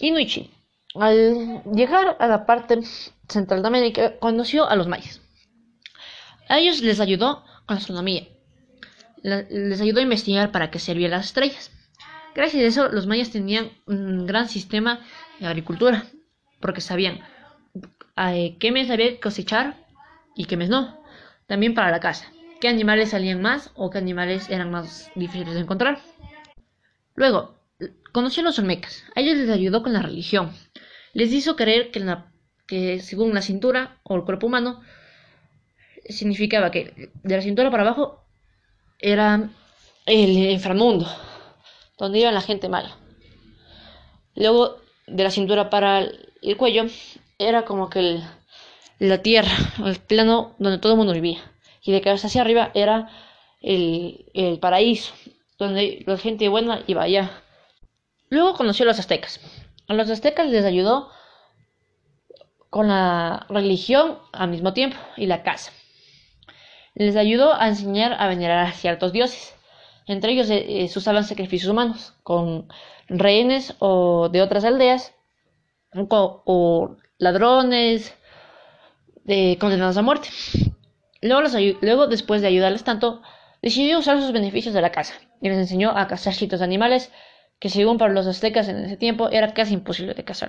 Inuichi. Al llegar a la parte central de América, conoció a los mayas. A ellos les ayudó con la astronomía. les ayudó a investigar para qué servían las estrellas. Gracias a eso, los mayas tenían un gran sistema de agricultura, porque sabían eh, qué mes había cosechar y qué mes no. También para la casa, qué animales salían más o qué animales eran más difíciles de encontrar. Luego, conoció a los olmecas. A ellos les ayudó con la religión. Les hizo creer que, según la cintura o el cuerpo humano, significaba que de la cintura para abajo era el inframundo, donde iba la gente mala. Luego, de la cintura para el cuello, era como que la tierra, el plano donde todo el mundo vivía. Y de cabeza hacia arriba era el, el paraíso, donde la gente buena iba allá. Luego conoció a los aztecas. A los aztecas les ayudó con la religión al mismo tiempo y la casa. Les ayudó a enseñar a venerar a ciertos dioses. Entre ellos eh, eh, se usaban sacrificios humanos con rehenes o de otras aldeas o, ladrones condenados a muerte. Luego, luego, después de ayudarles tanto, decidió usar sus beneficios de la casa y les enseñó a cazar ciertos animales que según para los aztecas en ese tiempo era casi imposible de cazar.